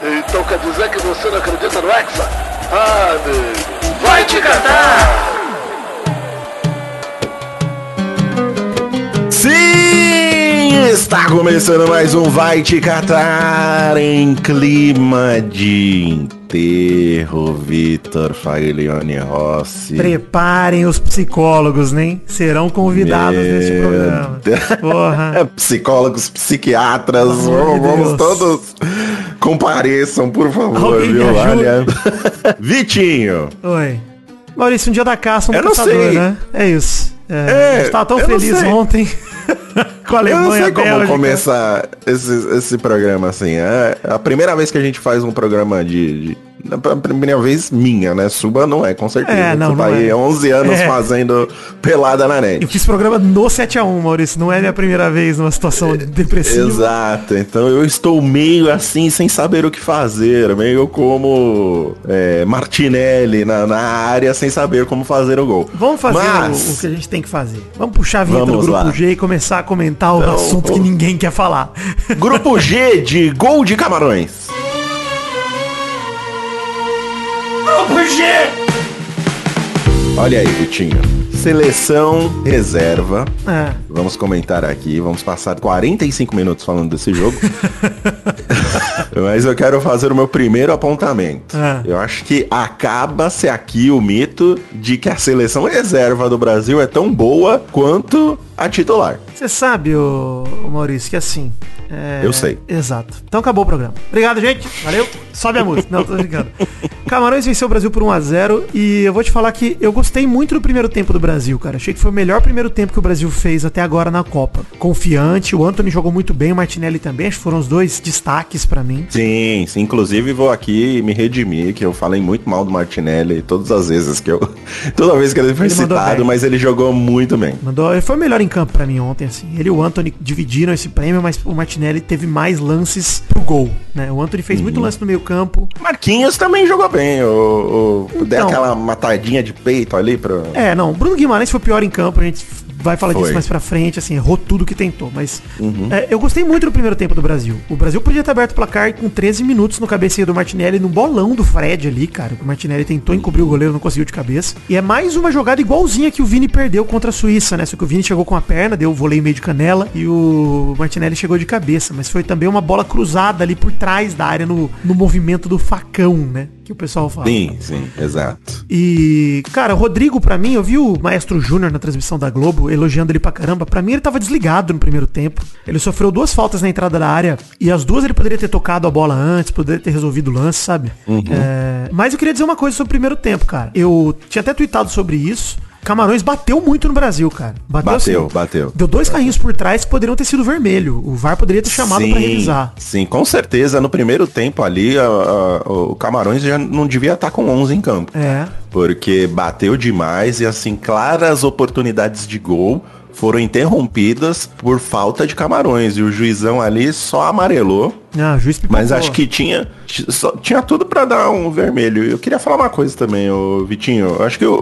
Então quer dizer que você não acredita no Hexa? Ah, amigo. Vai te catar! Sim! Está começando mais um Vai Te Catar em clima de enterro, Vitor Faglione Rossi. Preparem os psicólogos, né? Serão convidados Meu neste programa. Porra. Psicólogos, psiquiatras, vamos, de vamos todos compareçam, por favor, Alguém viu? Olha. Vitinho, Oi. Maurício, um dia da caça, um Eu não caçador, sei. né? É isso. É, É, a gente tava tão eu não feliz ontem com a eu não Alemanha, sei como Bélgica. começar esse, esse programa assim. É a primeira vez que a gente faz um programa de. de a primeira vez minha, né? Suba não é, com certeza. É, não, Tu tá não aí é. 11 anos É. fazendo pelada na net. Eu fiz programa no 7x1, Maurício. Não é minha primeira vez numa situação depressiva. Exato, então eu estou meio assim, sem saber o que fazer, meio como é, Martinelli na, na área, sem saber como fazer o gol. Vamos fazer Mas- o, o que a gente tem que fazer. Vamos puxar a vinheta do Vamos grupo lá. G e começar a comentar o Então, assunto o- que ninguém quer falar. Grupo G de gol de Camarões. Olha aí, Vitinho. Seleção reserva. É. Vamos comentar aqui, vamos passar 45 minutos falando desse jogo. Mas eu quero fazer o meu primeiro apontamento. Ah. Eu acho que acaba-se aqui o mito de que a seleção reserva do Brasil é tão boa quanto a titular. Você sabe, ô Maurício, que assim. é- Eu sei. Exato. Então acabou o programa. Obrigado, gente. Valeu. Sobe a música. Não, tô brincando. Camarões venceu o Brasil por 1x0 e eu vou te falar que eu gostei muito do primeiro tempo do Brasil, cara. Achei que foi o melhor primeiro tempo que o Brasil fez até agora na Copa. Confiante, o Anthony jogou muito bem, o Martinelli também. Acho que foram os dois destaques pra mim. Sim, sim. Inclusive vou aqui me redimir, que eu falei muito mal do Martinelli todas as vezes que eu. Toda vez que ele foi Ele citado, mas ele jogou muito bem. Mandou, ele foi o melhor em campo pra mim ontem, assim. Ele e o Anthony dividiram esse prêmio, mas o Martinelli teve mais lances pro gol, né? O Anthony fez Uhum. muito lance no meio campo. Marquinhos também jogou bem. O, o, deu Então. aquela matadinha de peito ali pro. É, não, Bruno Guimarães foi pior em campo, a gente vai falar Foi. disso mais pra frente, assim, errou tudo que tentou, mas Uhum. é, eu gostei muito do primeiro tempo do Brasil. O Brasil podia ter aberto o placar com 13 minutos no cabeceio do Martinelli, no bolão do Fred ali, cara. O Martinelli tentou encobrir o goleiro, não conseguiu de cabeça. E é mais uma jogada igualzinha que o Vini perdeu contra a Suíça, né? Só que o Vini chegou com a perna, deu o voleio meio de canela e o Martinelli chegou de cabeça, mas foi também uma bola cruzada ali por trás da área no, no movimento do facão, né? Que o pessoal fala. Sim, sim, exato. E, cara, o Rodrigo, pra mim, eu vi o Maestro Júnior na transmissão da Globo, elogiando ele pra caramba. Pra mim, ele tava desligado no primeiro tempo. Ele sofreu duas faltas na entrada da área. E as duas ele poderia ter tocado a bola antes, poderia ter resolvido o lance, sabe? É, mas eu queria dizer uma coisa sobre o primeiro tempo, cara. Eu tinha até tweetado sobre isso. Camarões bateu muito no Brasil, cara. Bateu, assim, bateu. Deu dois carrinhos por trás que poderiam ter sido vermelho. O VAR poderia ter chamado pra revisar. Sim, com certeza. No primeiro tempo ali, a- a- o Camarões já não devia estar com 11 em campo. É. Porque bateu demais e assim, claras oportunidades de gol foram interrompidas por falta de Camarões. E o juizão ali só amarelou. Ah, o juiz pipocou. Mas acho que tinha, só- tinha tudo pra dar um vermelho. Eu queria falar uma coisa também, ô Vitinho. Eu acho que o,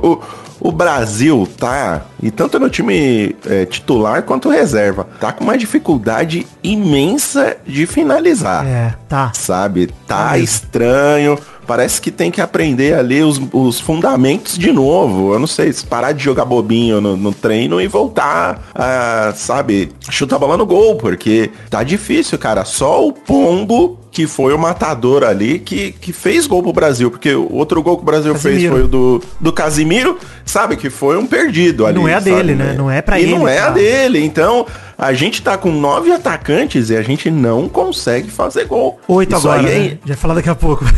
o, o Brasil tá, e tanto no time é, titular quanto reserva, tá com uma dificuldade imensa de finalizar. É, tá. Sabe? Tá mesmo. estranho. Parece que tem que aprender ali os, os fundamentos de novo. Eu não sei, se parar de jogar bobinho no, no treino e voltar a, sabe, chutar a bola no gol, porque tá difícil, cara. Só o Pombo, que foi o matador ali, que, que fez gol pro Brasil. Porque o outro gol que o Brasil fez Casimiro. foi o do, do Casimiro, sabe, que foi um perdido ali. não é a dele, né? Não é pra e ele, não é a cara. dele. Então, a gente tá com nove atacantes e a gente não consegue fazer gol. Oito Isso agora, aí é- né? Já ia falar daqui a pouco.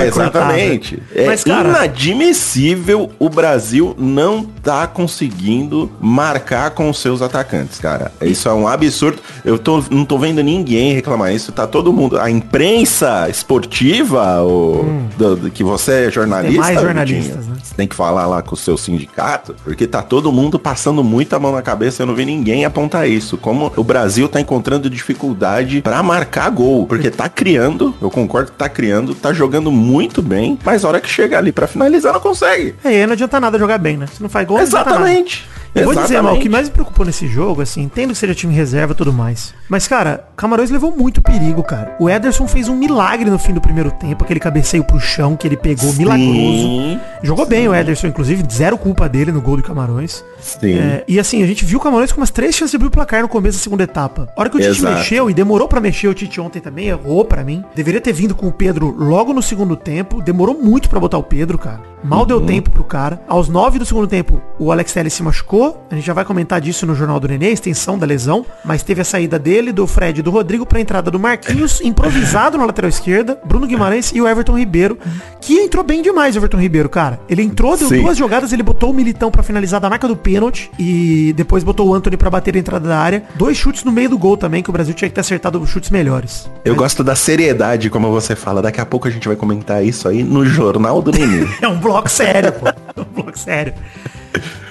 É, exatamente. É Mas, cara, inadmissível o Brasil não tá conseguindo marcar com os seus atacantes, cara. Isso é um absurdo. Eu tô, não tô vendo ninguém reclamar isso. Tá todo mundo. A imprensa esportiva, o, do- do- que você é jornalista. Demais Vitinho, jornalistas, né? Você tem que falar lá com o seu sindicato, porque tá todo mundo passando muita mão na cabeça. Eu não vi ninguém apontar isso. Como o Brasil tá encontrando dificuldade pra marcar gol, porque tá criando, eu concordo que tá criando, tá jogando muito bem, mas a hora que chega ali pra finalizar não consegue. É, e aí não adianta nada jogar bem, né? Se não faz gol, não. Exatamente. Eu vou dizer, mal, o que mais me preocupou nesse jogo, assim, entendo que seja time reserva e tudo mais. Mas, cara, Camarões levou muito perigo, cara. O Ederson fez um milagre no fim do primeiro tempo, aquele cabeceio pro chão que ele pegou milagroso. Sim, Jogou bem o Ederson, inclusive, zero culpa dele no gol do Camarões. sim. É, e assim, a gente viu o Camarões com umas três chances de abrir o placar no começo da segunda etapa. A hora que o Tite Exato. mexeu, e demorou pra mexer, o Tite ontem também errou pra mim. Deveria ter vindo com o Pedro logo no segundo tempo. Demorou muito pra botar o Pedro, cara. Mal Uhum. deu tempo pro cara. Aos nove do segundo tempo, o Alex Telles se machucou. A gente já vai comentar disso no Jornal do Nenê, a extensão da lesão. Mas teve a saída dele, do Fred e do Rodrigo pra entrada do Marquinhos, improvisado na lateral esquerda, Bruno Guimarães e o Everton Ribeiro, que entrou bem demais o Everton Ribeiro, cara. Ele entrou, deu Sim. duas jogadas, ele botou o Militão pra finalizar da marca do pênalti e depois botou o Anthony pra bater a entrada da área. Dois chutes no meio do gol também, que o Brasil tinha que ter acertado chutes melhores. Eu gosto da seriedade, como você fala. Daqui a pouco a gente vai comentar isso aí no Jornal do Nenê. É um bloco sério, pô. É um bloco sério.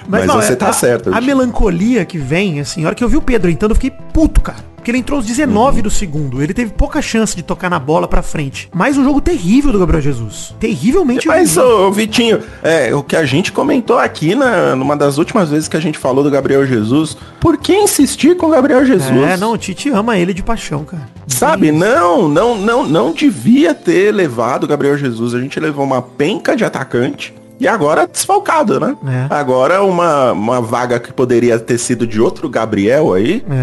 Mas você tá a, certo, A melancolia que vem, assim, a hora que eu vi o Pedro entrando, eu fiquei puto, cara. Porque ele entrou aos 19 Uhum. do segundo. Ele teve pouca chance de tocar na bola pra frente. Mas um jogo terrível do Gabriel Jesus. Terrivelmente Mas, ruim. ô, Vitinho, é, o que a gente comentou aqui na, numa das últimas vezes que a gente falou do Gabriel Jesus, por que insistir com o Gabriel Jesus? É, não, o Tite ama ele de paixão, cara. Sabe, não, não, não, não devia ter levado o Gabriel Jesus. A gente levou uma penca de atacante e agora desfalcado, né? É. Agora uma, uma vaga que poderia ter sido de outro Gabriel aí, É.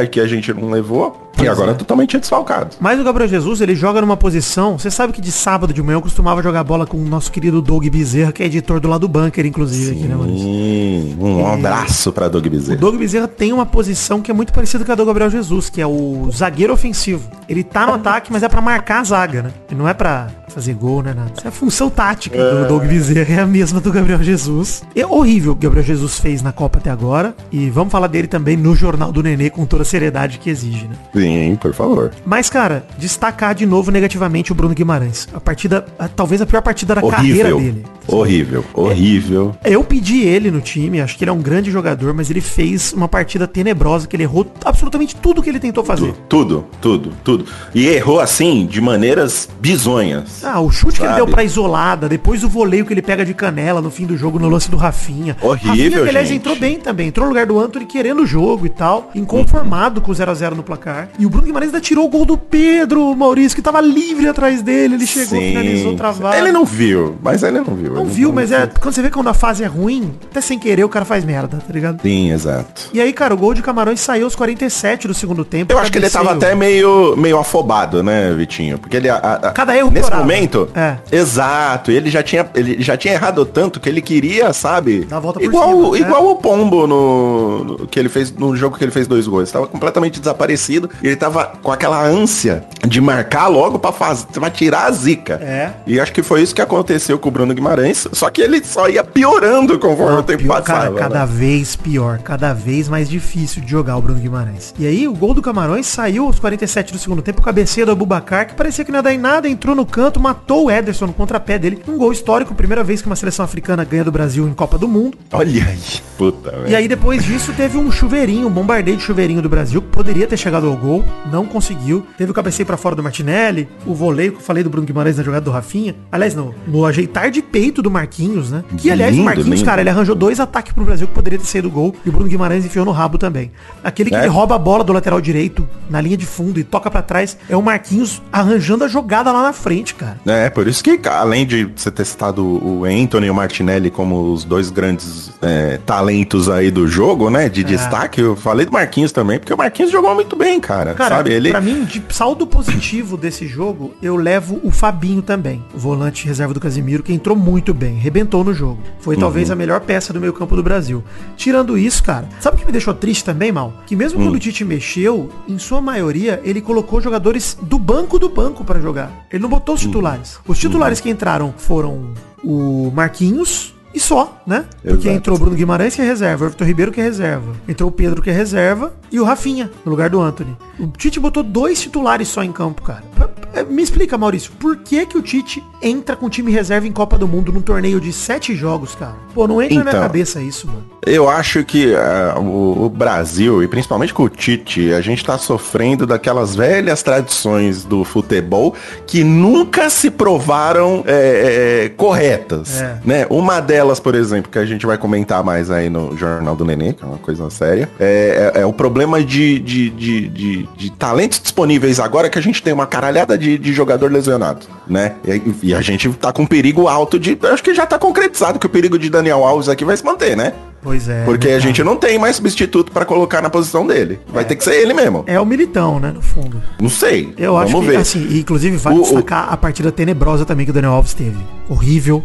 né? Que a gente não levou. E Pois agora é. totalmente desfalcado. Mas o Gabriel Jesus, ele joga numa posição. Você sabe que de sábado de manhã eu costumava jogar bola com o nosso querido Doug Bezerra, que é editor do lado do bunker, inclusive, aqui, né, Maurício? Sim, um abraço pra Doug O Bezerra. Doug Bezerra tem uma posição que é muito parecida com a do Gabriel Jesus, que é o zagueiro ofensivo. Ele tá no ataque, mas é pra marcar a zaga, né? E não é pra fazer gol, né? Nada. Essa é a função tática do Doug Bezerra, é a mesma do Gabriel Jesus. É horrível o que o Gabriel Jesus fez na Copa até agora. E vamos falar dele também no Jornal do Nenê com toda a seriedade que exige, né? Sim, por favor. Mas, cara, destacar de novo negativamente o Bruno Guimarães. A partida, a- talvez a pior partida da carreira Horrível. dele. Horrível, horrível. Eu pedi ele no time, acho que ele é um grande jogador, mas ele fez uma partida tenebrosa, que ele errou absolutamente tudo que ele tentou fazer. Tudo, tudo, tudo. E errou assim, de maneiras bizonhas. Ah, o chute que ele Sabe? deu pra isolada, depois o voleio que ele pega de canela no fim do jogo no lance do Rafinha. Horrível, Rafinha, que, aliás, gente. entrou bem também. Entrou no lugar do Anthony querendo o jogo e tal, inconformado com o 0x0 no placar. E o Bruno Guimarães ainda tirou o gol do Pedro, Maurício, que tava livre atrás dele. Ele chegou, finalizou, travado. Ele não viu, mas ele não viu. Não Ele viu, mas é quando você vê quando a fase é ruim, até sem querer o cara faz merda, tá ligado? Sim, exato. E aí, cara, o gol de Camarões saiu aos 47 do segundo tempo. Eu acho que ele tava até meio, meio afobado, né, Vitinho? Porque ele... a- a- Cada erro Nesse piorava. momento... É. Exato. Ele já, tinha, ele já tinha errado tanto que ele queria, sabe? Dar a volta por igual, cima, né? igual o Pombo no, no- que ele fez no jogo que ele fez dois gols. Tava completamente desaparecido. Ele tava com aquela ânsia de marcar logo pra, fazer, pra tirar a zica. É. E acho que foi isso que aconteceu com o Bruno Guimarães. Só que ele só ia piorando conforme o tempo Pior, passava. cara, cada né? vez pior, cada vez mais difícil de jogar o Bruno Guimarães. E aí o gol do Camarões saiu aos 47 do segundo tempo, cabeceio do Abubacar, que parecia que não ia dar em nada, entrou no canto, matou o Ederson no contrapé dele. Um gol histórico, primeira vez que uma seleção africana ganha do Brasil em Copa do Mundo. Olha aí. Puta, velho. E aí depois disso teve um chuveirinho, um bombardeio de chuveirinho do Brasil, que poderia ter chegado ao gol, não conseguiu. Teve o cabeceio pra fora do Martinelli, o voleio que eu falei do Bruno Guimarães na jogada do Rafinha. Aliás, no, no ajeitar de peito do Marquinhos, né? Que aliás, Lindo, o Marquinhos, lindo. cara, ele arranjou dois ataques pro Brasil que poderia ter saído gol e o Bruno Guimarães enfiou no rabo também. Aquele que É. rouba a bola do lateral direito na linha de fundo e toca pra trás é o Marquinhos arranjando a jogada lá na frente, cara. É, por isso que, além de você ter citado o Anthony e o Martinelli como os dois grandes é, talentos aí do jogo, né? De destaque, eu falei do Marquinhos também, porque o Marquinhos jogou muito bem, cara. Cara, sabe? Ele. pra mim, de saldo positivo desse jogo, eu levo o Fabinho também, o volante reserva do Casimiro, que entrou muito bem, rebentou no jogo. Foi talvez a melhor peça do meio campo do Brasil. Tirando isso, cara, sabe o que me deixou triste também, Mal? Que mesmo quando o Tite mexeu, em sua maioria, ele colocou jogadores do banco do banco pra jogar. Ele não botou os titulares. Os titulares que entraram foram o Marquinhos, e só, né? Porque Exato. entrou o Bruno Guimarães que é reserva, o Everton Ribeiro que é reserva, entrou o Pedro que é reserva e o Rafinha no lugar do Anthony. O Tite botou dois titulares só em campo, cara. É, Me explica, Maurício, por que que o Tite entra com time reserva em Copa do Mundo num torneio de sete jogos, cara? Pô, não entra na minha Então. cabeça isso, mano. Eu acho que ah, o, o Brasil, e principalmente com o Tite, a gente tá sofrendo daquelas velhas tradições do futebol que nunca se provaram é, é, corretas. É. Né? Uma delas delas, por exemplo, que a gente vai comentar mais aí no Jornal do Nenê, que é uma coisa séria, é, é, é o problema de, de, de, de, de talentos disponíveis agora que a gente tem uma caralhada de, de jogador lesionado, né? E, e a gente tá com perigo alto de. Acho que já tá concretizado que o perigo de Daniel Alves aqui vai se manter, né? Pois é. Porque a gente não tem mais substituto pra colocar na posição dele. Vai ter que ser ele mesmo. É o militão, né, no fundo. Não sei. Eu Vamos acho que, ver. assim, e, inclusive vai O- o- destacar a partida tenebrosa também que o Daniel Alves teve. Horrível.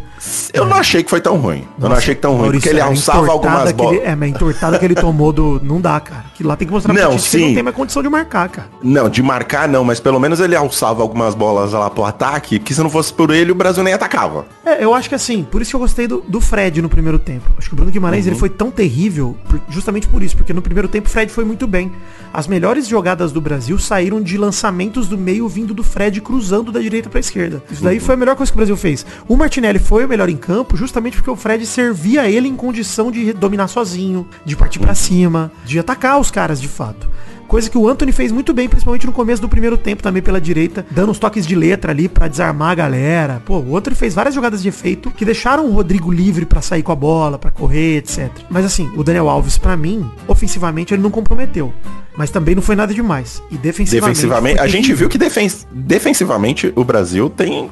Eu não achei que foi tão ruim. eu não achei que tão ruim. Maurício, porque ele alçava algumas que ele- bolas. É, mas a entortada que ele tomou do... Não dá, cara. Que lá tem que mostrar Não, pra gente que sim. não tem mais condição de marcar, cara. Não, de marcar não, mas pelo menos ele alçava algumas bolas lá pro ataque, que se não fosse por ele, o Brasil nem atacava. É, eu acho que assim, por isso que eu gostei do, do Fred no primeiro tempo. Acho que o Bruno Guimarães Uhum. ele foi tão terrível, justamente por isso, porque no primeiro tempo o Fred foi muito bem. As melhores jogadas do Brasil saíram de lançamentos do meio vindo do Fred cruzando da direita pra esquerda. Isso Uhum. daí foi a melhor coisa que o Brasil fez. O Martinelli foi o melhor em campo, justamente porque o Fred servia ele em condição de dominar sozinho, de partir Uhum. pra cima, de atacar os caras de fato. Coisa que o Anthony fez muito bem, principalmente no começo do primeiro tempo, também pela direita, dando uns toques de letra ali pra desarmar a galera. Pô, o Anthony fez várias jogadas de efeito que deixaram o Rodrigo livre pra sair com a bola, pra correr, etc. Mas assim, o Daniel Alves, pra mim, ofensivamente ele não comprometeu. Mas também não foi nada demais. E defensivamente. Defensivamente, a gente viu que defen defensivamente o Brasil tem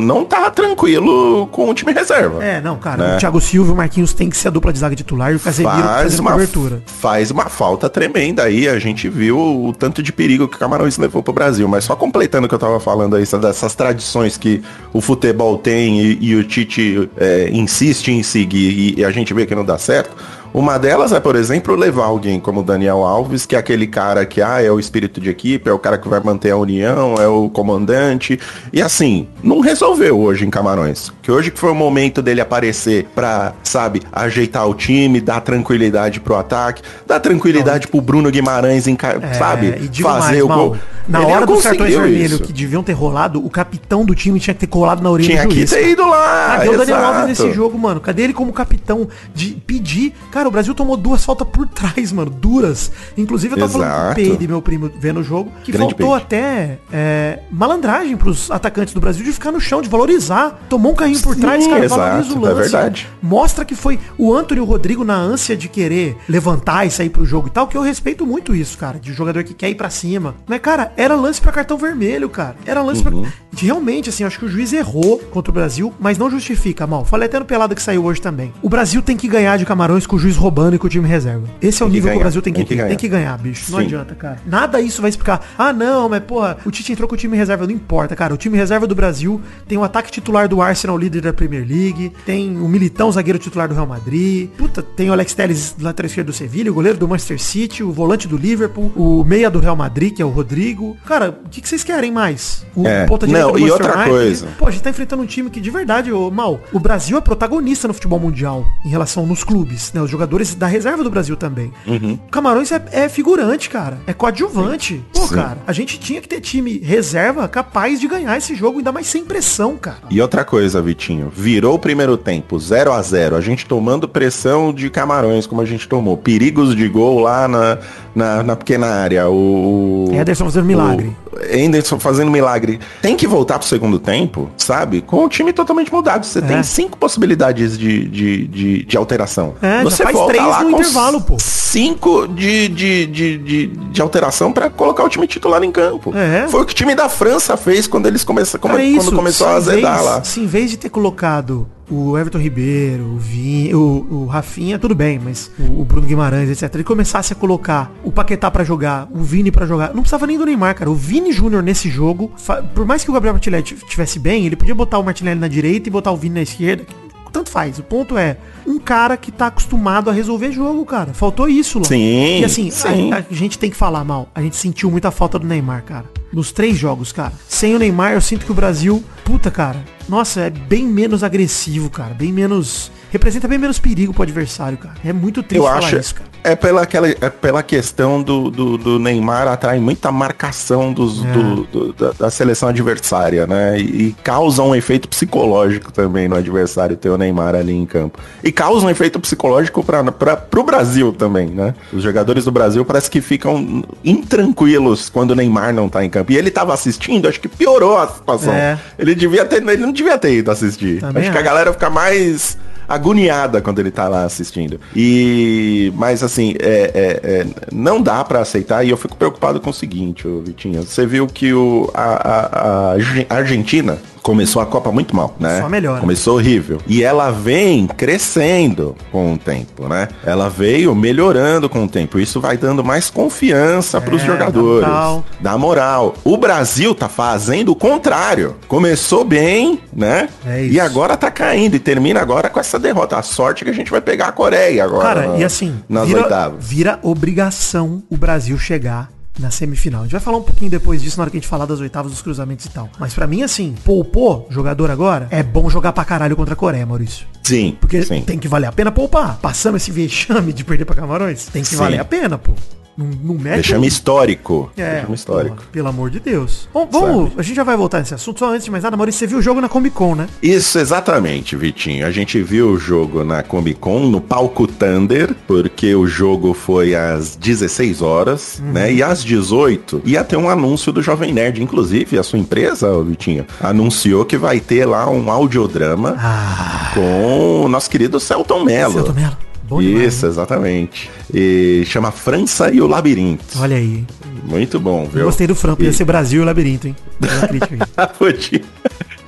não tá tranquilo com o time reserva. É, não, cara, Né? o Thiago Silva e o Marquinhos tem que ser a dupla de zaga titular e o Casemiro Faz uma, cobertura. faz uma falta tremenda aí. A gente viu o tanto de perigo que o Camarões levou pro Brasil. Mas só completando o que eu tava falando aí, dessas tradições que o futebol tem e, e o Tite é, insiste em seguir e, e a gente vê que não dá certo. Uma delas é, por exemplo, levar alguém como o Daniel Alves, que é aquele cara que ah, é o espírito de equipe, é o cara que vai manter a união, é o comandante. E assim, não resolveu hoje em Camarões. Que hoje que foi o momento dele aparecer pra, sabe, ajeitar o time, dar tranquilidade pro ataque, dar tranquilidade pro Bruno Guimarães, enca- É, sabe, e fazer mais, o gol. Na Ele hora não dos cartões vermelhos que deviam ter rolado, o capitão do time tinha que ter colado na orelha Tinha do que juiz. ter cara. ido lá. Cadê o Daniel. Alves nesse jogo, mano? Cadê ele como capitão de pedir? Cara, o Brasil tomou duas faltas por trás, mano. Duras. Inclusive, eu tava falando o Exato. Peide, meu primo, vendo o jogo, que Grande faltou Peide. até é, malandragem pros atacantes do Brasil de ficar no chão, de valorizar. Tomou um carrinho por Sim, trás, cara, exato, valoriza o é lance. verdade. Mostra que foi o Antônio e o Rodrigo na ânsia de querer levantar e sair pro jogo e tal, que eu respeito muito isso, cara, de jogador que quer ir pra cima. Mas, cara, era lance pra cartão vermelho, cara. Era lance Uhum. pra... Realmente, assim, acho que o juiz errou contra o Brasil, mas não justifica, mal. Falei até no pelado que saiu hoje também. O Brasil tem que ganhar de Camarões com o juiz roubando e com o time reserva. Esse é o Tem que nível que, o ganhar, Brasil tem que, tem que ter. ganhar. Tem que ganhar, bicho. Não Sim. adianta, cara. Nada isso vai explicar. Ah, não, mas porra, o Tite entrou com o time reserva. Não importa, cara. O time reserva do Brasil tem o ataque titular do Arsenal, líder da Premier League. Tem o Militão, zagueiro titular do Real Madrid. Puta, tem o Alex Telles, lateral esquerdo do Sevilha, o goleiro do Manchester City, o volante do Liverpool, o meia do Real Madrid, que é o Rodrigo. Cara, o que, que vocês querem mais? O É, ponta direita não, do e outra United? coisa. Pô, a gente tá enfrentando um time que, de verdade, ô, Mal, o Brasil é protagonista no futebol mundial em relação nos clubes, né? Os jogadores da reserva do Brasil também. Uhum. O Camarões é, é figurante, cara. É coadjuvante. Pô, Sim. cara, a gente tinha que ter time reserva capaz de ganhar esse jogo, ainda mais sem pressão, cara. E outra coisa, Vitinho, virou o primeiro tempo, 0 a 0 a gente tomando pressão de camarões, como a gente tomou, perigos de gol lá na, na, na pequena área, o... o- Ederson fazendo milagre. o Anderson fazendo milagre. Tem que voltar pro segundo tempo, sabe? Com o time totalmente mudado. Você É. tem cinco possibilidades de, de, de, de alteração. É, Você faz volta três lá no com intervalo, pô. Cinco de, de, de, de, de alteração pra colocar o time titular em campo. É. Foi o que o time da França fez quando eles começaram, Cara, é quando começou a se em azedar vez- lá. Se em vez de ter colocado o Everton Ribeiro, o Vin, o, o Rafinha, tudo bem, mas o, o Bruno Guimarães, etc. Ele começasse a colocar o Paquetá pra jogar, o Vini pra jogar. Não precisava nem do Neymar, cara. O Vini Júnior nesse jogo, por mais que o Gabriel Martinelli tivesse bem, ele podia botar o Martinelli na direita e botar o Vini na esquerda. Tanto faz. O ponto é, um cara que tá acostumado a resolver jogo, cara. Faltou isso, lá. Sim, E assim, sim. a- a gente tem que falar mal. A gente sentiu muita falta do Neymar, cara. Nos três jogos, cara. Sem o Neymar, eu sinto que o Brasil, puta, cara. Nossa, é bem menos agressivo, cara. Bem menos. Representa bem menos perigo pro adversário, cara. É muito triste Eu falar acho isso, cara. é pela, aquela, é pela questão do, do, do Neymar atrai muita marcação dos, É. do, do- da, da seleção adversária, né? E, e causa um efeito psicológico também no adversário ter o Neymar ali em campo. E causa um efeito psicológico para pro Brasil também, né? Os jogadores do Brasil parece que ficam intranquilos quando o Neymar não tá em campo. E ele tava assistindo, acho que piorou a situação. É. Ele devia ter, ele não devia ter ido assistir. Também acho que a galera fica mais agoniada quando ele tá lá assistindo. E, mas assim, é, é, é, não dá pra aceitar e eu fico preocupado com o seguinte, ô, Vitinho. Você viu que o, a, a, a Argentina começou a Copa muito mal, né? Só melhora. Começou horrível. E ela vem crescendo com o tempo, né? Ela veio melhorando com o tempo. Isso vai dando mais confiança pros É, jogadores. dá moral. Dá moral. O Brasil tá fazendo o contrário. Começou bem, né? É e agora tá caindo. E termina agora com essa derrota. A sorte é que a gente vai pegar a Coreia agora. Cara, na- e assim, Nas vira, oitavas. vira obrigação o Brasil chegar na semifinal. A gente vai falar um pouquinho depois disso na hora que a gente falar das oitavas, dos cruzamentos e tal. Mas pra mim, assim, poupou jogador agora, é bom jogar pra caralho contra a Coreia, Maurício. Sim. Porque sim. tem que valer a pena poupar. Passamos esse vexame de perder pra Camarões, tem que Sim. valer a pena, pô. Não, não mete Vexame um- histórico. É, Vexame histórico. porra, pelo amor de Deus. Bom, vamos, Sabe? a gente já vai voltar nesse assunto. Só antes de mais nada, Maurício, você viu o jogo na Comic Con, né? Isso, exatamente, Vitinho. A gente viu o jogo na Comic Con, no palco Thunder, porque o jogo foi às 16 horas, Uhum. né? E às 18 ia ter um anúncio do Jovem Nerd. Inclusive, a sua empresa, Vitinho, anunciou que vai ter lá um audiodrama Ah, com o nosso querido Celton Mello. Celton Mello. Bom demais, Isso, exatamente. E chama França e o Labirinto. Olha aí. Muito bom, viu? Eu gostei do Franco, ia ser Brasil e Labirinto, hein? Podia.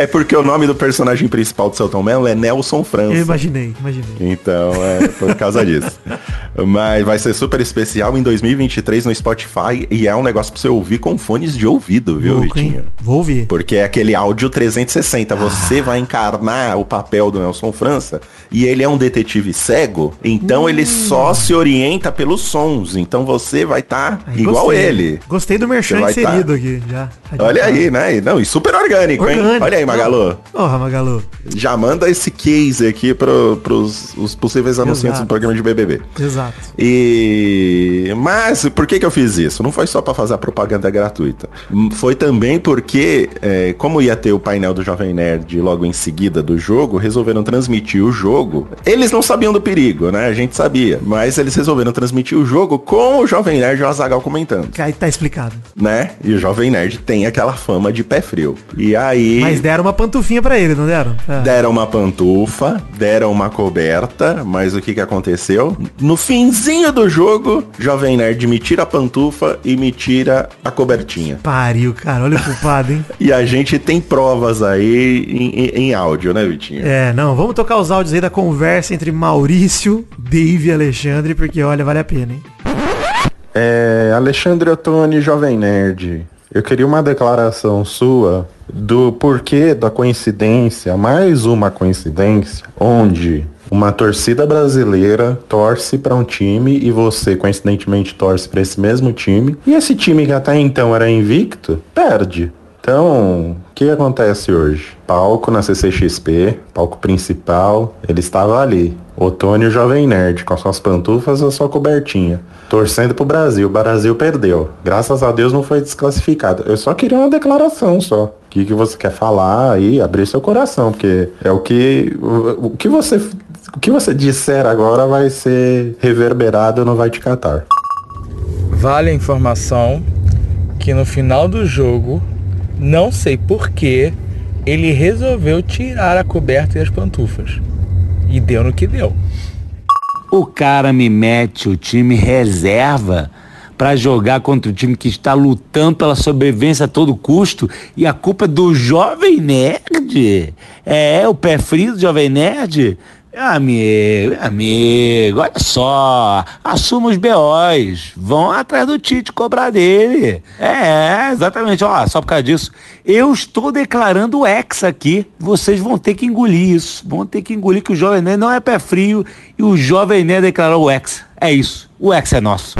É porque o nome do personagem principal do Celton Mello é Nelson França. Eu imaginei, imaginei. Então, é por causa disso. Mas vai ser super especial em 2023 no Spotify e é um negócio pra você ouvir com fones de ouvido, viu, Louco, hein? Vitinho? Vou ouvir. Porque é aquele áudio 360. Você vai encarnar o papel do Nelson França e ele é um detetive cego, então ele só se orienta pelos sons. Então você vai estar Aí, igual gostei. ele. Gostei do merchan vai inserido aqui, já. Olha aí, né? E Não, e super orgânico, hein? Orgânico. Olha aí, Magalu. Porra, Magalu. Já manda esse case aqui pros os possíveis anunciantes Exato. do programa de BBB. Exato. E mas por que que eu fiz isso? Não foi só pra fazer a propaganda gratuita. Foi também porque é, como ia ter o painel do Jovem Nerd logo em seguida do jogo, resolveram transmitir o jogo. Eles não sabiam do perigo, né? A gente sabia, mas eles resolveram transmitir o jogo com o Jovem Nerd e o Azagal comentando, Que Aí tá explicado. né? E o Jovem Nerd tem aquela fama de pé frio. E aí Mas deram uma pantufinha pra ele, não deram? É. Deram uma pantufa, deram uma coberta, mas o que que aconteceu? No finzinho do jogo, Jovem Nerd me tira a pantufa e me tira a cobertinha. Pariu, cara. Olha o culpado, hein? E a gente tem provas aí em, em- em áudio, né, Vitinho? É, não, vamos tocar os áudios aí da conversa entre Maurício, Dave e Alexandre, porque olha, vale a pena, hein? É, Alexandre Ottoni, Jovem Nerd. Eu queria uma declaração sua do porquê da coincidência, mais uma coincidência, onde uma torcida brasileira torce para um time e você coincidentemente torce para esse mesmo time e esse time que até então era invicto perde. Então, o que acontece hoje? Palco na CCXP, palco principal, ele estava ali. Otônio Jovem Nerd, com suas pantufas e a sua cobertinha. Torcendo pro Brasil. O Brasil perdeu. Graças a Deus não foi desclassificado. Eu só queria uma declaração só. O que, que você quer falar aí, abrir seu coração, porque é o que. O, que você. O que você disser agora vai ser reverberado no Vai Te Catar. Vale a informação que no final do jogo, não sei porquê, ele resolveu tirar a coberta e as pantufas. E deu no que deu. O cara me mete o time reserva pra jogar contra o time que está lutando pela sobrevivência a todo custo e a culpa é do Jovem Nerd. É, o pé frio do Jovem Nerd. Amigo, amigo, olha só, assuma os BOs, vão atrás do Tite cobrar dele. É, exatamente, ó, só por causa disso. Eu estou declarando o ex aqui, vocês vão ter que engolir isso, vão ter que engolir que o Jovem Nerd não é pé frio e o Jovem Nerd declarou o ex. É isso, o ex é nosso.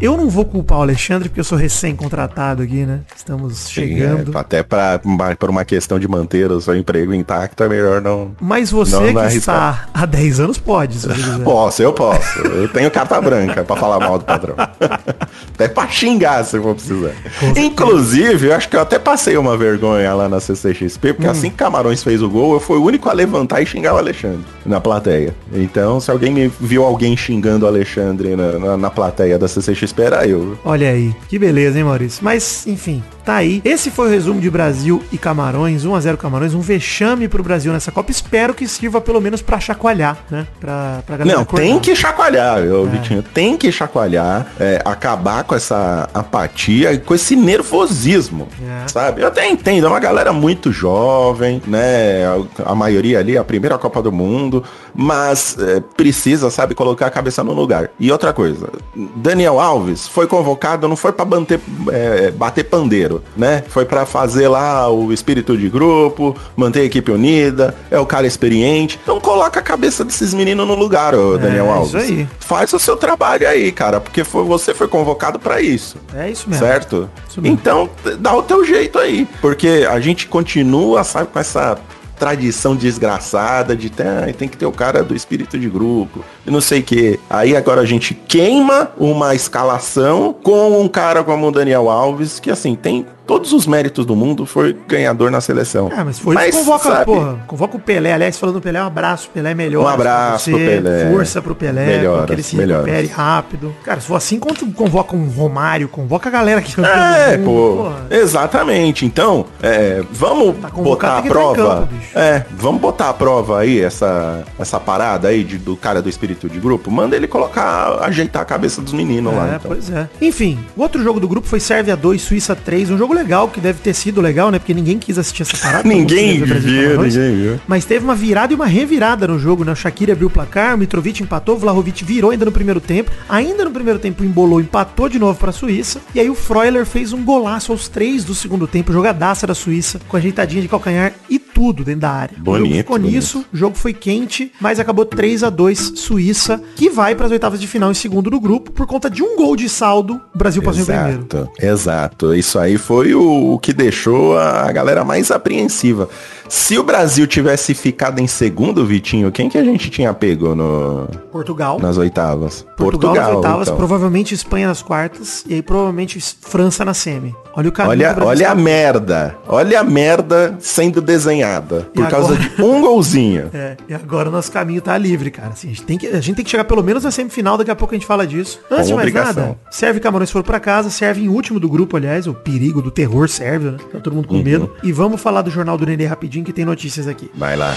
Eu não vou culpar o Alexandre, porque eu sou recém-contratado aqui, né? Estamos chegando. É, até pra, por uma questão de manter o seu emprego intacto, é melhor não. Mas você Não que vai está há 10 anos pode, se você. Posso, eu posso. Eu tenho carta branca pra falar mal do patrão. até pra xingar se for precisar. Inclusive, eu acho que eu até passei uma vergonha lá na CCXP, porque assim que Camarões fez o gol, eu fui o único a levantar e xingar o Alexandre na plateia. Então, se alguém me viu alguém xingando o Alexandre na, na, na plateia da CCXP, espera eu. Olha aí, que beleza, hein, Maurício? Mas, enfim, tá aí. Esse foi o resumo de Brasil e Camarões, 1x0 Camarões, um vexame pro Brasil nessa Copa. Espero que sirva pelo menos pra chacoalhar, né? Pra, pra galera Não, acordar. tem que chacoalhar, viu, Vitinho. Tem que chacoalhar, é, acabar com essa apatia e com esse nervosismo, É. sabe? Eu até entendo, é uma galera muito jovem, né? A, a maioria ali, a primeira Copa do Mundo, mas é, precisa, sabe, colocar a cabeça no lugar. E outra coisa, Daniel Alves foi convocado, não foi pra bater, é, bater pandeiro, né? Foi pra fazer lá o espírito de grupo, manter a equipe unida, é o cara experiente. Então coloca a cabeça desses meninos no lugar, ô Daniel Alves. É, isso aí. Faz o seu trabalho aí, cara, porque foi, você foi convocado pra isso. É isso mesmo. Certo? Isso mesmo. Então, dá o teu jeito aí. Porque a gente continua, sabe, com essa tradição desgraçada de ter, tem que ter o cara do espírito de grupo e não sei o que. Aí agora a gente queima uma escalação com um cara como o Daniel Alves, que assim, tem todos os méritos do mundo, foi ganhador na seleção. Ah, mas foi isso convoca, sabe, porra, convoca o Pelé. Aliás, falando do Pelé, um abraço, Pelé melhor. Um abraço pro Pelé. Força pro Pelé, Melhoras, que ele se melhoras. recupere rápido. Cara, se for assim, convoca um Romário, convoca a galera que É, mundo, pô, porra. exatamente. Então, é, vamos Tá botar a prova. campo, é, vamos botar a prova aí, essa, essa parada aí de- do cara do espírito de grupo. Manda ele colocar, ajeitar a cabeça dos meninos lá. É, Então. pois é. Enfim, o outro jogo do grupo foi Sérvia 2, Suíça 3. Um jogo legal, que deve ter sido legal, né? Porque ninguém quis assistir essa parada. Ninguém viu, ninguém viu. Mas teve uma virada e uma revirada no jogo, né? O Shaqiri abriu o placar, o Mitrovic empatou, o Vlahovic virou ainda no primeiro tempo. Ainda no primeiro tempo embolou, empatou de novo pra Suíça. E aí o Freuler fez um golaço aos três do segundo tempo, jogadaça da Suíça, com ajeitadinha de calcanhar e tudo dentro da área. o Bonito, ficou bonito. nisso, o jogo foi quente, mas acabou 3 a 2 Suíça, que vai para as oitavas de final em segundo do grupo, por conta de um gol de saldo, o Brasil passou em primeiro. Exato, exato. Isso aí foi o, o que deixou a galera mais apreensiva. Se o Brasil tivesse ficado em segundo, Vitinho, quem que a gente tinha pego no, Portugal. nas oitavas? Portugal, nas oitavas, então. provavelmente Espanha nas quartas e aí provavelmente França na semi. Olha o caminho Olha, o olha a merda. Olha a merda sendo desenhada. E Por causa agora? de um golzinho. É, e agora o nosso caminho tá livre, cara. Assim, a, gente tem que, a gente tem que chegar pelo menos na semifinal, daqui a pouco a gente fala disso. Antes de mais obrigação. nada, serve Camarões foram pra casa, serve em último do grupo, aliás, o perigo do terror serve, né? Tá todo mundo Uhum. com medo. E vamos falar do Jornal do Nenê rapidinho, que tem notícias aqui. Vai lá.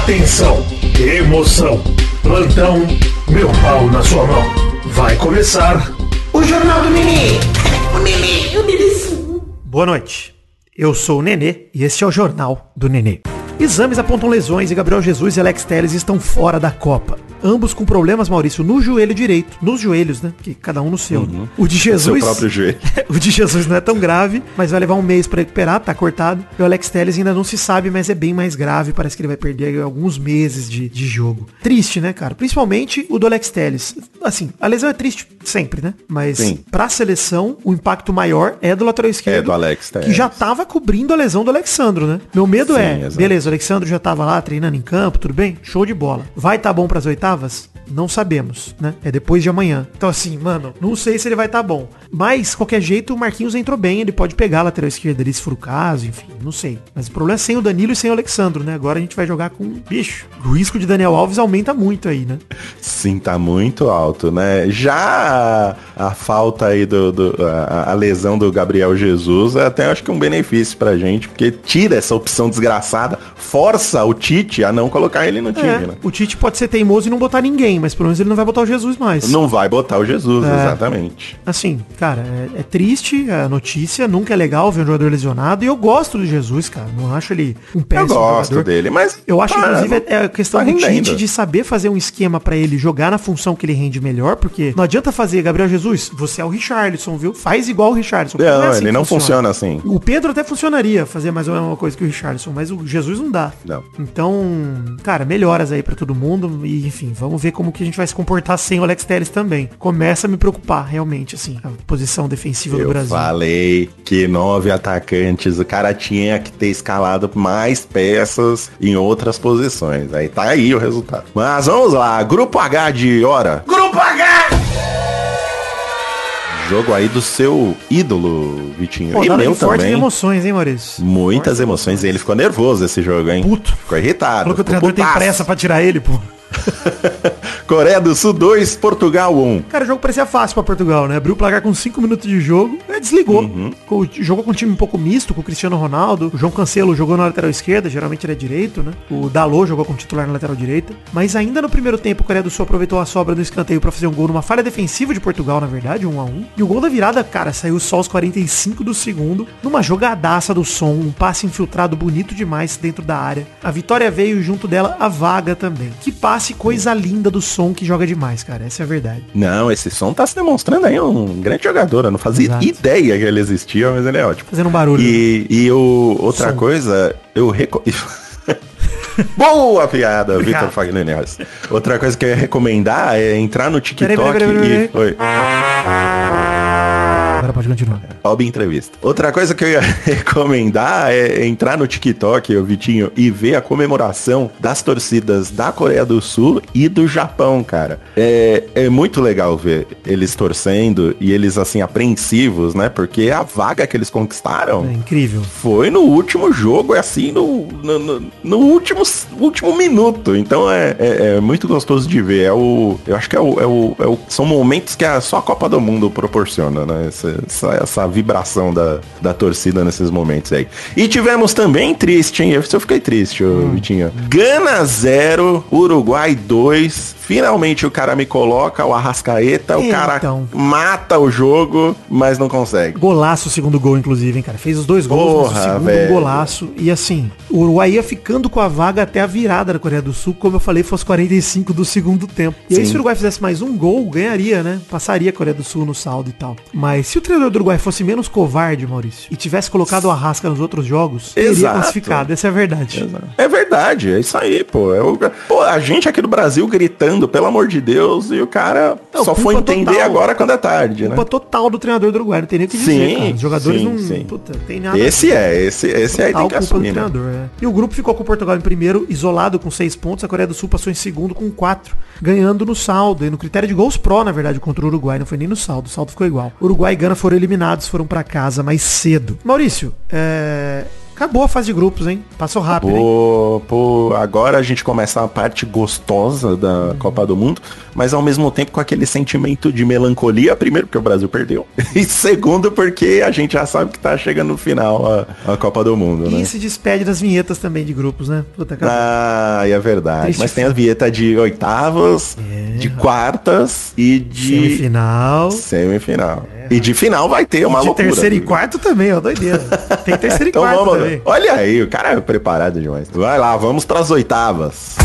Atenção, emoção, plantão, meu pau na sua mão. Vai começar o Jornal do Nenê. O Nenê, o Nenê. Boa noite. Eu sou o Nenê e este é o Jornal do Nenê. Exames apontam lesões e Gabriel Jesus e Alex Telles estão fora da Copa. Ambos com problemas, Maurício, no joelho direito. Nos joelhos, né? Que cada um no seu. O de Seu Jesus. próprio joelho. o de Jesus não é tão grave, mas vai levar um mês pra recuperar, tá cortado. E o Alex Telles ainda não se sabe, mas é bem mais grave. Parece que ele vai perder alguns meses de, de jogo. Triste, né, cara? Principalmente o do Alex Telles. Assim, a lesão é triste sempre, né? Mas Sim. pra seleção, o impacto maior é do lateral esquerdo. É do Alex Telles. Que já tava cobrindo a lesão do Alexandro, né? Meu medo Sim, é, exato. beleza, o Alexandro já tava lá treinando em campo, tudo bem? Show de bola. Vai tá bom pras oitavas? Não sabemos, né? É depois de amanhã. Então assim, mano, não sei se ele vai tá bom. Mas, qualquer jeito, o Marquinhos entrou bem, ele pode pegar a lateral esquerda ali se for o caso, enfim, não sei. Mas o problema é sem o Danilo e sem o Alexandro, né? Agora a gente vai jogar com bicho. O risco de Daniel Alves aumenta muito aí, né? Sim, tá muito alto, né? Já a, a falta aí do, do- a, a lesão do Gabriel Jesus é até acho que um benefício pra gente, porque tira essa opção desgraçada, força o Tite a não colocar ele no time, É, né? o Tite pode ser teimoso e não botar ninguém, mas pelo menos ele não vai botar o Jesus mais. Não vai botar o Jesus, É. exatamente. Assim, cara, é, é triste a notícia, nunca é legal ver um jogador lesionado. E eu gosto do Jesus, cara. Não acho ele um Eu péssimo gosto jogador. dele, mas Eu acho, tá, inclusive, é é a questão tá do Tite de saber fazer um esquema pra ele jogar na função que ele rende melhor, porque não adianta fazer, Gabriel Jesus, você é o Richarlison, viu? Faz igual o Richarlison. Não, é assim ele não funciona assim. O Pedro até funcionaria fazer mais ou menos uma coisa que o Richardson, mas o Jesus não dá. Não. Então, cara, melhoras aí pra todo mundo e enfim, vamos ver como que a gente vai se comportar sem o Alex Telles também. Começa a me preocupar realmente assim, a posição defensiva do Eu Brasil. falei que nove atacantes, o cara tinha que ter escalado mais peças em outras posições. Aí tá aí o resultado. Mas vamos lá, grupo H de hora. Grupo H. Jogo aí do seu ídolo, Vitinho. Pô, e dado meu também. emoções, hein, Maurício? Muitas emoções. Ele ficou nervoso esse jogo, hein? Puto. Ficou irritado. Falou que o treinador tem putaço. pressa pra tirar ele, pô. Coreia do Sul 2, Portugal 1. Cara, o jogo parecia fácil pra Portugal, né? Abriu o placar com 5 minutos de jogo, aí desligou. Co- Jogou com um time um pouco misto, com o Cristiano Ronaldo. O João Cancelo jogou na lateral esquerda, geralmente ele é direito, né? O Dalot jogou como titular na lateral direita. Mas ainda no primeiro tempo, o Coreia do Sul aproveitou a sobra do escanteio pra fazer um gol numa falha defensiva de Portugal, na verdade, 1 a 1 E o gol da virada, cara, saiu só aos 45 do segundo, numa jogadaça do som, um passe infiltrado bonito demais dentro da área. A vitória veio junto dela a vaga também. Que passe coisa linda do som que joga demais, cara. Essa é a verdade. Não, esse som tá se demonstrando aí um grande jogador. Eu não fazia Exato. ideia que ele existia, mas ele é ótimo. Fazendo um barulho. E, e o, outra Som. coisa, eu reco... Boa piada. Vitor Fagner Neves. Outra coisa que eu ia recomendar é entrar no TikTok Peraí, peraí, peraí, e... Oi. Agora pode continuar. Óbvio entrevista. Outra coisa que eu ia recomendar é entrar no TikTok, o Vitinho, e ver a comemoração das torcidas da Coreia do Sul e do Japão, cara. É, é muito legal ver eles torcendo e eles, assim, apreensivos, né? Porque a vaga que eles conquistaram É incrível. foi no último jogo, é assim, no, no, no- último, último minuto. Então é, é, é muito gostoso de ver. É o, eu acho que é o, é o, é o- são momentos que a, só a Copa do Mundo proporciona, né? Essa, essa, essa vibração da, da torcida nesses momentos aí. E tivemos também triste, hein? Eu, fiquei triste, ô, Vitinho. Gana 0, Uruguai 2. Finalmente o cara me coloca, o Arrascaeta, o cara Então. mata o jogo, mas não consegue. Golaço o segundo gol, inclusive, hein, cara. Fez os dois gols, Porra, o segundo velho. um golaço. E assim, o Uruguai ia ficando com a vaga até a virada da Coreia do Sul, como eu falei, fosse 45 do segundo tempo. E aí, se o Uruguai fizesse mais um gol, ganharia, né? Passaria a Coreia do Sul no saldo e tal. Mas se o treinador do Uruguai fosse menos covarde, Maurício, e tivesse colocado o Arrasca nos outros jogos, teria Exato. classificado. Essa é a verdade. É verdade, é isso aí, pô. É o- pô, a gente aqui do Brasil gritando, pelo amor de Deus, e o cara Não, só foi entender total. agora quando é tarde, né? Culpa total do treinador do Uruguai, não tem nem o que dizer, Sim, cara. Os jogadores sim, não. sim. Puta, tem nada. Esse é, esse, esse aí tem que assumir, né? é. E o grupo ficou com o Portugal em primeiro, isolado com seis pontos. A Coreia do Sul passou em segundo com quatro, ganhando no saldo. E no critério de gols pró, na verdade, contra o Uruguai. Não foi nem no saldo, o saldo ficou igual. Uruguai e Gana foram eliminados, foram pra casa mais cedo. Maurício, é... acabou a fase de grupos, hein? Passou rápido, hein? Pô, pô, agora a gente começa a parte gostosa da Copa do Mundo, mas ao mesmo tempo com aquele sentimento de melancolia, primeiro porque o Brasil perdeu, e segundo porque a gente já sabe que tá chegando no final a, a Copa do Mundo, né? E se despede das vinhetas também de grupos, né? Puta, acabou. Ah, é verdade. Triste Mas tem a vinheta de oitavas, de quartas e de Semifinal. semifinal. E de final vai ter uma de loucura. terceiro e quarto também, ó, doideira. Tem terceiro e Então quarto vamos, também. olha aí, o cara é preparado demais. Vai lá, vamos pras oitavas.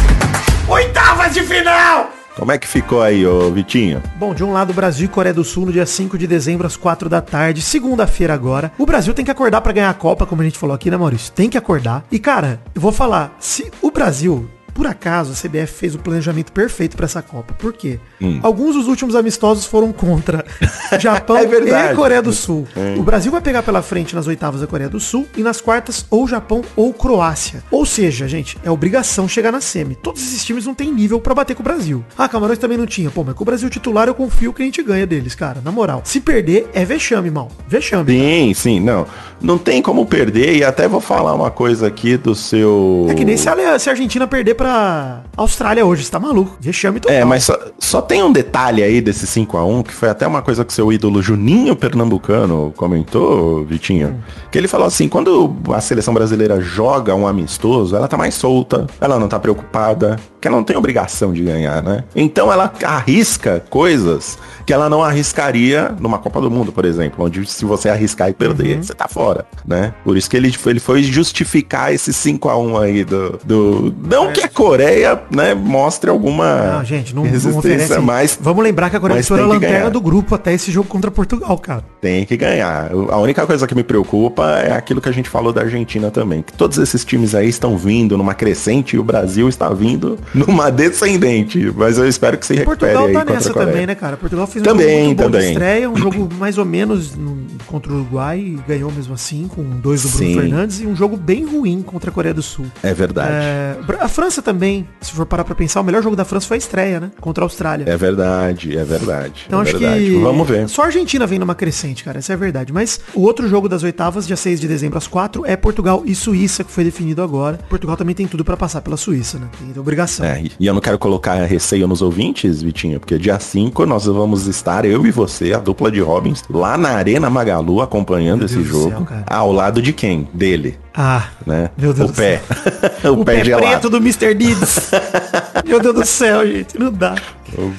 Oitavas de final! Como é que ficou aí, ô Vitinho? Bom, de um lado, Brasil e Coreia do Sul no dia 5 de dezembro, às 4 da tarde, segunda-feira agora. O Brasil tem que acordar pra ganhar a Copa, como a gente falou aqui, né, Maurício? Tem que acordar. E, cara, eu vou falar, se o Brasil, por acaso, a CBF fez o planejamento perfeito pra essa Copa. Por quê? Alguns dos últimos amistosos foram contra Japão É e Coreia do Sul. O Brasil vai pegar pela frente nas oitavas a Coreia do Sul e nas quartas ou Japão ou Croácia. Ou seja, gente, é obrigação chegar na semi. Todos esses times não têm nível pra bater com o Brasil. Ah, Camarões também não tinha. Pô, mas com o Brasil titular eu confio que a gente ganha deles, cara. Na moral. Se perder, é vexame, mal. Vexame. Sim, sim, não. Não tem como perder e até vou falar uma coisa aqui do seu... É que nem se a, se a Argentina perder pra Austrália hoje, você tá maluco. Vexame total. É, mas só, só tem um detalhe aí desse 5 a 1 que foi até uma coisa que seu ídolo Juninho Pernambucano comentou, Vitinho. Que ele falou assim, quando a seleção brasileira joga um amistoso, ela tá mais solta, ela não tá preocupada, que ela não tem obrigação de ganhar, né? Então ela arrisca coisas que ela não arriscaria numa Copa do Mundo, por exemplo, onde se você arriscar e perder, você tá fora, né? Por isso que ele, ele foi justificar esse 5 a 1 aí do... do não que a Coreia, né, mostre alguma Não, gente, não, não resistência, oferece. mas Vamos lembrar que a Coreia do Sul era a lanterna ganhar. do grupo até esse jogo contra Portugal, cara. tem que ganhar. A única coisa que me preocupa é aquilo que a gente falou da Argentina também, que todos esses times aí estão vindo numa crescente e o Brasil está vindo numa descendente, mas eu espero que se recupere Portugal aí tá nessa também, né, cara? Portugal fez um Também, jogo muito bom de também. estreia, um jogo mais ou menos no- contra o Uruguai e ganhou mesmo assim, com dois do Bruno Sim. Fernandes, e um jogo bem ruim contra a Coreia do Sul. É verdade. É, a França também, se for parar pra pensar, o melhor jogo da França foi a estreia, né? Contra a Austrália. É verdade, é verdade. Então é acho verdade. que. Vamos ver. Só a Argentina vem numa crescente, cara. Essa é a verdade. Mas o outro jogo das oitavas, dia 6 de dezembro às 4, é Portugal e Suíça, que foi definido agora. Portugal também tem tudo pra passar pela Suíça, né? Tem obrigação. É, e eu não quero colocar receio nos ouvintes, Vitinho, porque dia 5 nós vamos estar, eu e você, a dupla de Robins, lá na Arena Magalu, acompanhando esse jogo. céu, ao lado de quem? Dele, Ah, né? Meu Deus o do pé. o, o pé, pé gelado. preto do Mr. Deeds. Meu Deus do céu, gente. Não dá.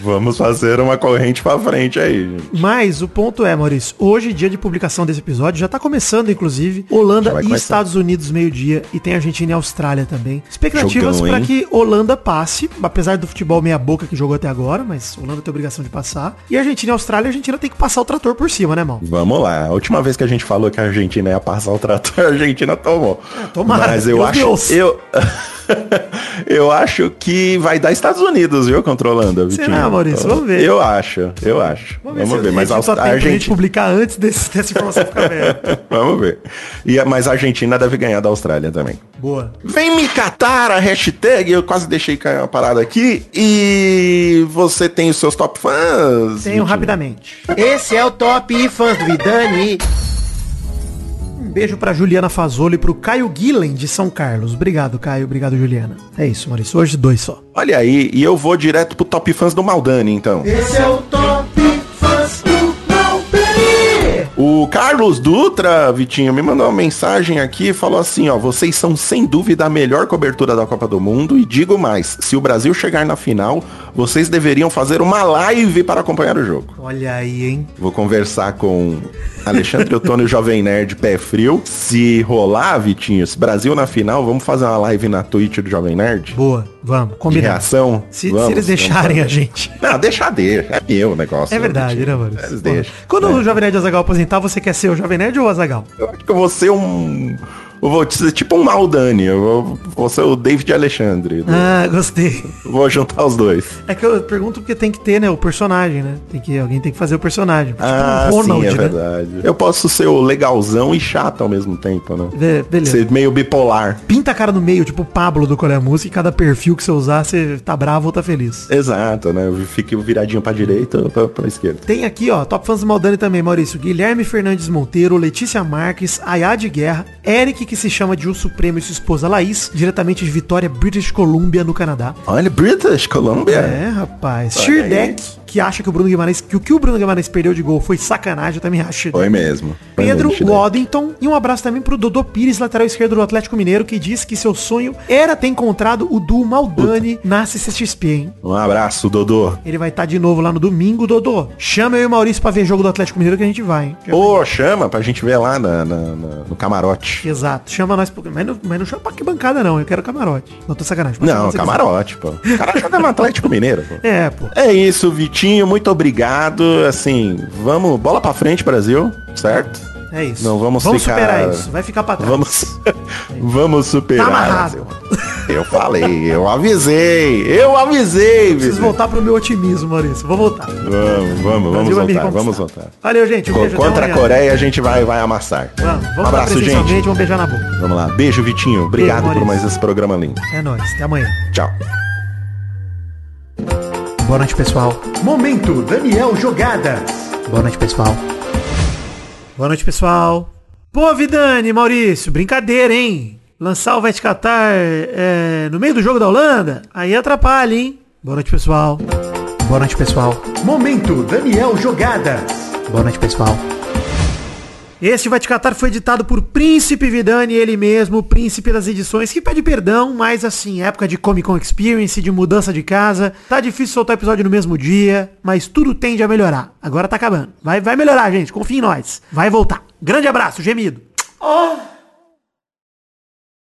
Vamos fazer uma corrente pra frente aí, gente. Mas o ponto é, Maurício, hoje, dia de publicação desse episódio, já tá começando, inclusive, Holanda e começar. Estados Unidos meio-dia e tem Argentina e Austrália também. Expectativas para que Holanda passe, apesar do futebol meia boca que jogou até agora, mas Holanda tem obrigação de passar. E Argentina e Austrália, a Argentina tem que passar o trator por cima, né, mal? Vamos lá. A última vez que a gente falou que a Argentina ia passar o trator, a Argentina tomou. tomara, Mas eu meu acho. Deus. Eu, eu acho que vai dar Estados Unidos, viu, contra a Holanda. Será, Maurício? Vamos ver. Eu acho, eu acho. Vamos, se ver. Mas a, gente só a tem pra gente Argentina. publicar antes desse, dessa informação ficar velha. Vamos ver. E, mas a Argentina deve ganhar da Austrália também. Boa. Vem me catar a hashtag, eu quase deixei cair uma parada aqui. E você tem os seus top fãs? Tenho rapidamente. Esse é o Top Fãs do Vidani. Um beijo pra Juliana Fazolo e pro Caio Guilhem de São Carlos. Obrigado, Caio. Obrigado, Juliana. É isso, Maurício. Hoje dois só. Olha aí, e eu vou direto pro top fãs do Maldani, então. Esse é o Top Fãs do. O Carlos Dutra, Vitinho, me mandou uma mensagem aqui e falou assim, ó, vocês são sem dúvida a melhor cobertura da Copa do Mundo e digo mais, se o Brasil chegar na final, vocês deveriam fazer uma live para acompanhar o jogo. Olha aí, hein? Vou conversar com Alexandre Ottoni, Jovem Nerd Pé Frio. Se rolar, Vitinho, se Brasil na final, vamos fazer uma live na Twitch do Jovem Nerd? Boa. Vamos. De Combinado. reação? Se, se Vamos, eles vamos deixarem a gente. Não, deixa deixa. É meu o negócio. É verdade, né, mano? Eles deixam. Quando É. o Jovem Nerd Azagal aposentar, você quer ser o Jovem Nerd ou o Azagal? Eu acho que eu vou ser um. Eu vou ser tipo um Maldani. Eu vou, vou ser o David Alexandre. Ah, gostei. Vou juntar os dois. É que eu pergunto porque tem que ter, né, o personagem, né? Tem que, alguém tem que fazer o personagem. Tipo Ah, o Ronald, sim, é né? verdade. Eu posso ser o legalzão e chato ao mesmo tempo, né? Be- beleza. Ser meio bipolar. Pinta a cara no meio, tipo o Pablo do Colé Música, e cada perfil que você usar, você tá bravo ou tá feliz. Exato, né? Eu fico viradinho pra direita ou pra, pra esquerda. Tem aqui, ó, Top Fãs do Maldani também, Maurício. Guilherme Fernandes Monteiro, Letícia Marques, Ayad Guerra, Eric, que se chama de O Supremo e sua esposa Laís, diretamente de Vitória, British Columbia, no Canadá. Olha, British Columbia. É, rapaz. Olha Shirdek, que acha que o Bruno Guimarães, que o que o Bruno Guimarães perdeu de gol foi sacanagem, eu também acho. Foi mesmo. Foi Pedro. Waddington e um abraço também pro Dodô Pires, lateral esquerdo do Atlético Mineiro, que disse que seu sonho era ter encontrado o duo Maldani na CCXP, hein? Um abraço, Dodô. Ele vai estar de novo lá no domingo, Dodô. Chama eu e o Maurício pra ver jogo do Atlético Mineiro que a gente vai, hein? Ô, chama pra gente ver lá na, na- na- no camarote. Exato. Chama nós, pro- mas não, mas não chama pra que bancada não, eu quero camarote. Não tô sacanagem. Não, camarote, pô. O cara joga no Atlético Mineiro, pô. É, pô. É isso, Vitinho, muito obrigado. Assim, vamos, bola pra frente, Brasil, certo? É isso. Não vamos Vamos ficar- superar isso. Vai ficar pra trás. Vamos, vamos superar. Tá amarrado. Eu falei, eu avisei, eu avisei, Preciso Vitinho. voltar pro meu otimismo, Maurício. Vou voltar. Vamos, vamos, vamos me voltar, vamos voltar. Valeu, gente. Um Co- beijo. Contra a. Coreia a gente vai, vai amassar. Vamos, vamos um abraço, gente. vamos beijar na boca. Vamos lá. Beijo, Vitinho. Obrigado Beijo, por mais esse programa lindo. É nóis. Até amanhã. Tchau. Boa noite, pessoal. Momento Daniel Jogadas. Boa noite, pessoal. Boa noite, pessoal. Pô, Vidani, Maurício, brincadeira, hein? Lançar o Vai Te Catar é, no meio do jogo da Holanda? Aí atrapalha, hein? Boa noite, pessoal. Boa noite, pessoal. Momento Daniel Jogadas. Boa noite, pessoal. Este Vai foi editado por Príncipe Vidani, ele mesmo, príncipe das edições, que pede perdão, mas assim, época de Comic Con Experience, de mudança de casa, tá difícil soltar episódio no mesmo dia, mas tudo tende a melhorar. Agora tá acabando. Vai, vai melhorar, gente, confia em nós. Vai voltar. Grande abraço, gemido. Oh,